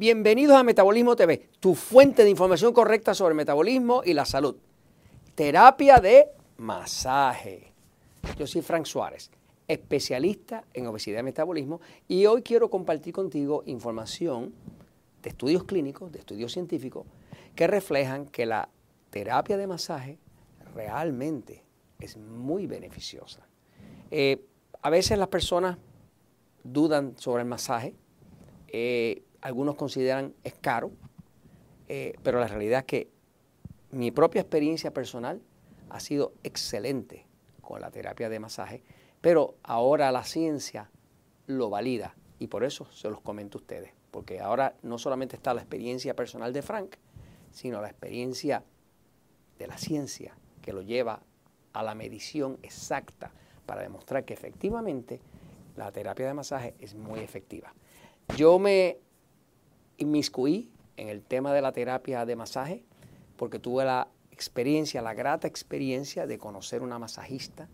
Bienvenidos a Metabolismo TV, tu fuente de información correcta sobre el metabolismo y la salud. Terapia de masaje. Yo soy Frank Suárez, especialista en obesidad y metabolismo, y hoy quiero compartir contigo información de estudios clínicos, de estudios científicos, que reflejan que la terapia de masaje realmente es muy beneficiosa. Eh, a veces las personas dudan sobre el masaje. Eh, algunos consideran es caro, eh, pero la realidad es que mi propia experiencia personal ha sido excelente con la terapia de masaje, pero ahora la ciencia lo valida y por eso se los comento a ustedes, porque ahora no solamente está la experiencia personal de Frank, sino la experiencia de la ciencia que lo lleva a la medición exacta para demostrar que efectivamente la terapia de masaje es muy efectiva. Yo me inmiscuí en el tema de la terapia de masaje porque tuve la experiencia, la grata experiencia de conocer una masajista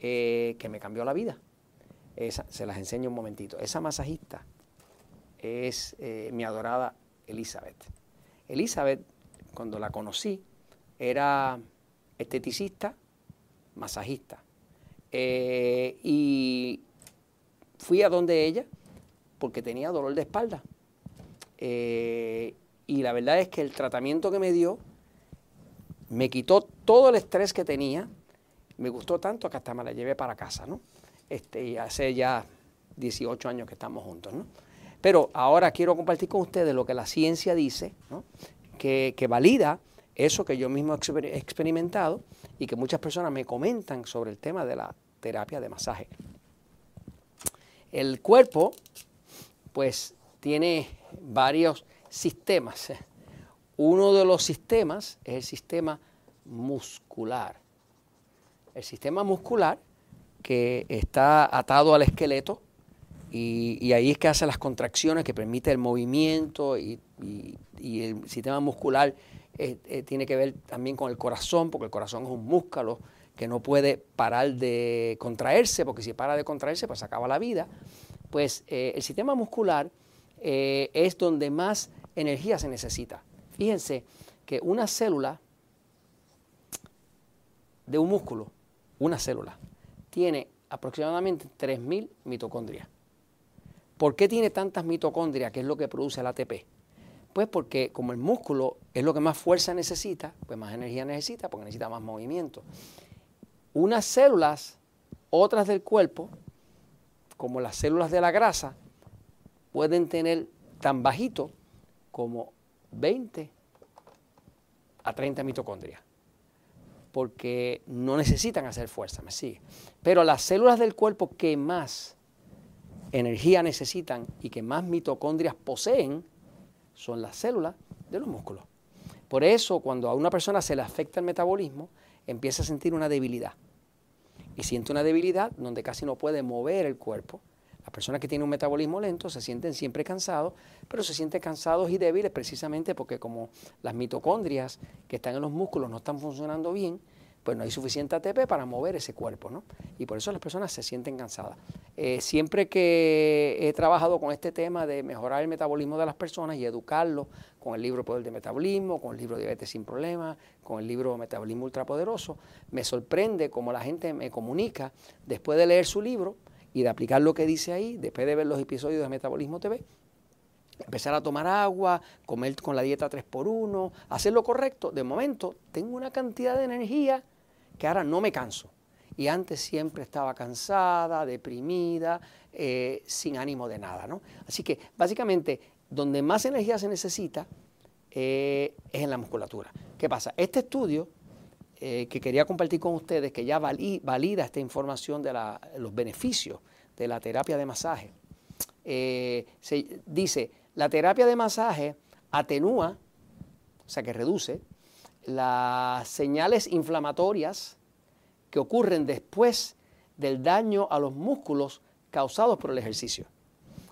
eh, que me cambió la vida. se las enseño un momentito. Esa masajista es eh, mi adorada Elizabeth. Elizabeth, cuando la conocí, era esteticista, masajista. Eh, y fui a donde ella porque tenía dolor de espalda. Eh, y la verdad es que el tratamiento que me dio me quitó todo el estrés que tenía. Me gustó tanto que hasta me la llevé para casa, ¿no? Este, y hace ya 18 años que estamos juntos, ¿no? Pero ahora quiero compartir con ustedes lo que la ciencia dice, ¿no? que, que valida eso que yo mismo he experimentado y que muchas personas me comentan sobre el tema de la terapia de masaje. El cuerpo, pues, tiene varios sistemas. Uno de los sistemas es el sistema muscular. El sistema muscular que está atado al esqueleto y, ahí es que hace las contracciones que permite el movimiento y, el sistema muscular eh, eh, tiene que ver también con el corazón, porque el corazón es un músculo que no puede parar de contraerse, porque si para de contraerse, pues acaba la vida. Pues eh, el sistema muscular es donde más energía se necesita. Fíjense que una célula de un músculo, una célula, tiene aproximadamente 3.000 mitocondrias. ¿Por qué tiene tantas mitocondrias, que es lo que produce el ATP? Pues porque como el músculo es lo que más fuerza necesita, pues más energía necesita, porque necesita más movimiento. Unas células, otras del cuerpo, como las células de la grasa, pueden tener tan bajito como 20 a 30 mitocondrias, porque no necesitan hacer fuerza, me sigue. Pero las células del cuerpo que más energía necesitan y que más mitocondrias poseen, son las células de los músculos. Por eso, cuando a una persona se le afecta el metabolismo, empieza a sentir una debilidad. Y siente una debilidad donde casi no puede mover el cuerpo. Las personas que tienen un metabolismo lento se sienten siempre cansados, pero se sienten cansados y débiles precisamente porque como las mitocondrias que están en los músculos no están funcionando bien, pues no hay suficiente ATP para mover ese cuerpo, ¿no? Y por eso las personas se sienten cansadas. Eh, siempre que he trabajado con este tema de mejorar el metabolismo de las personas y educarlos con el libro Poder de Metabolismo, con el libro Diabetes sin Problemas, con el libro Metabolismo Ultrapoderoso, me sorprende cómo la gente me comunica después de leer su libro y de aplicar lo que dice ahí, después de ver los episodios de Metabolismo TV, empezar a tomar agua, comer con la dieta 3x1, hacer lo correcto, de momento tengo una cantidad de energía que ahora no me canso. Y antes siempre estaba cansada, deprimida, eh, sin ánimo de nada. ¿no? Así que básicamente donde más energía se necesita eh, es en la musculatura. ¿Qué pasa? Este estudio eh, que quería compartir con ustedes, que ya valida esta información de los beneficios de la terapia de masaje, se dice, la terapia de masaje atenúa, o sea que reduce, las señales inflamatorias que ocurren después del daño a los músculos causados por el ejercicio.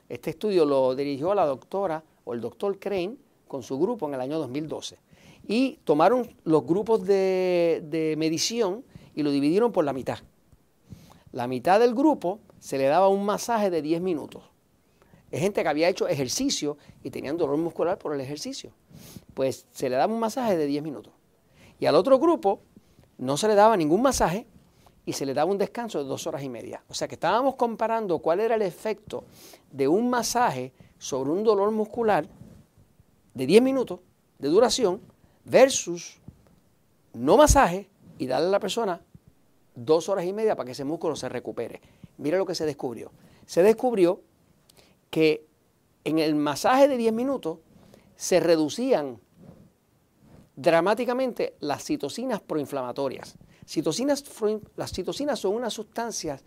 Este estudio lo dirigió la doctora o el doctor Crane con su grupo en el año 2012. Y tomaron los grupos de, de medición y lo dividieron por la mitad. La mitad del grupo se le daba un masaje de 10 minutos. Es gente que había hecho ejercicio y tenían dolor muscular por el ejercicio. Pues se le daba un masaje de 10 minutos. Y al otro grupo no se le daba ningún masaje y se le daba un descanso de dos horas y media. O sea que estábamos comparando cuál era el efecto de un masaje sobre un dolor muscular de 10 minutos de duración versus no masaje y darle a la persona dos horas y media para que ese músculo se recupere. Mira lo que se descubrió. Se descubrió que en el masaje de 10 minutos se reducían dramáticamente las citocinas proinflamatorias. Citocinas, las citocinas son unas sustancias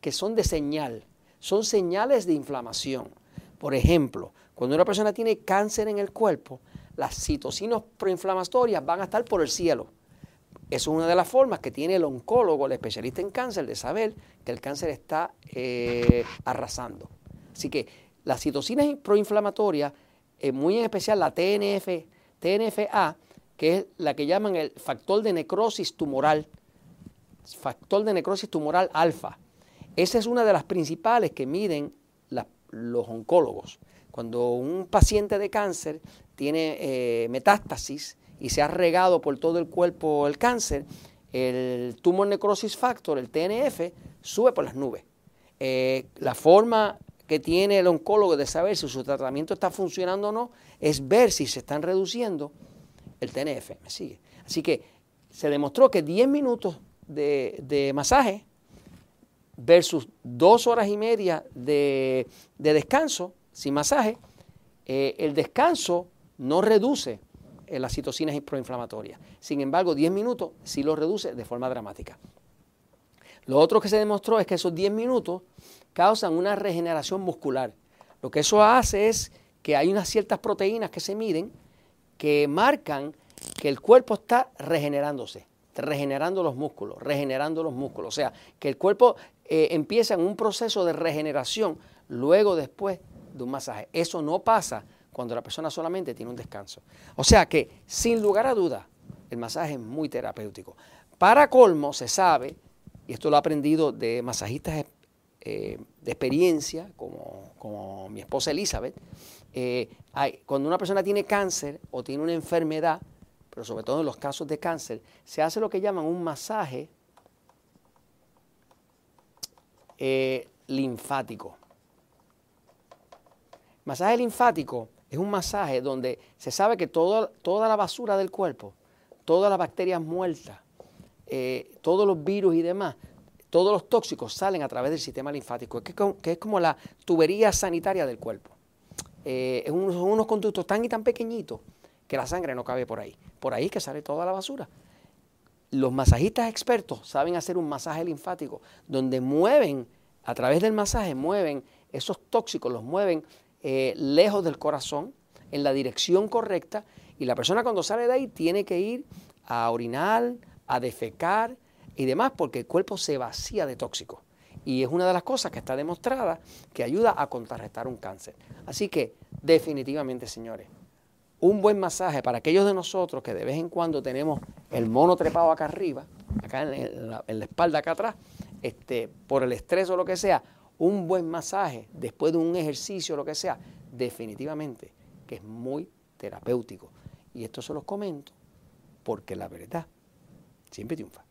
que son de señal, son señales de inflamación. Por ejemplo, cuando una persona tiene cáncer en el cuerpo, las citocinas proinflamatorias van a estar por el cielo. Eso es una de las formas que tiene el oncólogo, el especialista en cáncer, de saber que el cáncer está eh, arrasando. Así que las citocinas proinflamatorias, eh, muy en especial la TNF, TNFA, que es la que llaman el factor de necrosis tumoral, factor de necrosis tumoral alfa. Esa es una de las principales que miden los oncólogos. Cuando un paciente de cáncer tiene eh, metástasis y se ha regado por todo el cuerpo el cáncer, el tumor necrosis factor, el TNF, sube por las nubes. Eh, la forma que tiene el oncólogo de saber si su tratamiento está funcionando o no es ver si se están reduciendo el TNF, ¿me sigue? Así que se demostró que 10 minutos de, masaje versus dos horas y media de, descanso sin masaje, eh, el descanso no reduce eh, las citocinas proinflamatorias. Sin embargo, 10 minutos sí lo reduce de forma dramática. Lo otro que se demostró es que esos 10 minutos causan una regeneración muscular. Lo que eso hace es que hay unas ciertas proteínas que se miden que marcan que el cuerpo está regenerándose, regenerando los músculos, regenerando los músculos. O sea, que el cuerpo eh, empieza en un proceso de regeneración luego después de un masaje. Eso no pasa cuando la persona solamente tiene un descanso. O sea que, sin lugar a dudas, el masaje es muy terapéutico. Para colmo, se sabe, y esto lo he aprendido de masajistas eh, de experiencia, como, como mi esposa Elizabeth, eh, cuando una persona tiene cáncer o tiene una enfermedad, pero sobre todo en los casos de cáncer, se hace lo que llaman un masaje eh, linfático. Masaje linfático es un masaje donde se sabe que toda la basura del cuerpo, todas las bacterias muertas, eh, todos los virus y demás, todos los tóxicos salen a través del sistema linfático, que, es como la tubería sanitaria del cuerpo. Eh, es unos, unos conductos tan y tan pequeñitos que la sangre no cabe por ahí. Por ahí es que sale toda la basura. Los masajistas expertos saben hacer un masaje linfático donde mueven, a través del masaje, mueven esos tóxicos, los mueven eh, lejos del corazón, en la dirección correcta, y la persona cuando sale de ahí tiene que ir a orinar, a defecar y demás, porque el cuerpo se vacía de tóxicos. Y es una de las cosas que está demostrada que ayuda a contrarrestar un cáncer. Así que definitivamente, señores, un buen masaje para aquellos de nosotros que de vez en cuando tenemos el mono trepado acá arriba, acá en la, espalda acá atrás, este, por el estrés o lo que sea, un buen masaje después de un ejercicio lo que sea, definitivamente que es muy terapéutico. Y esto se los comento porque la verdad siempre triunfa.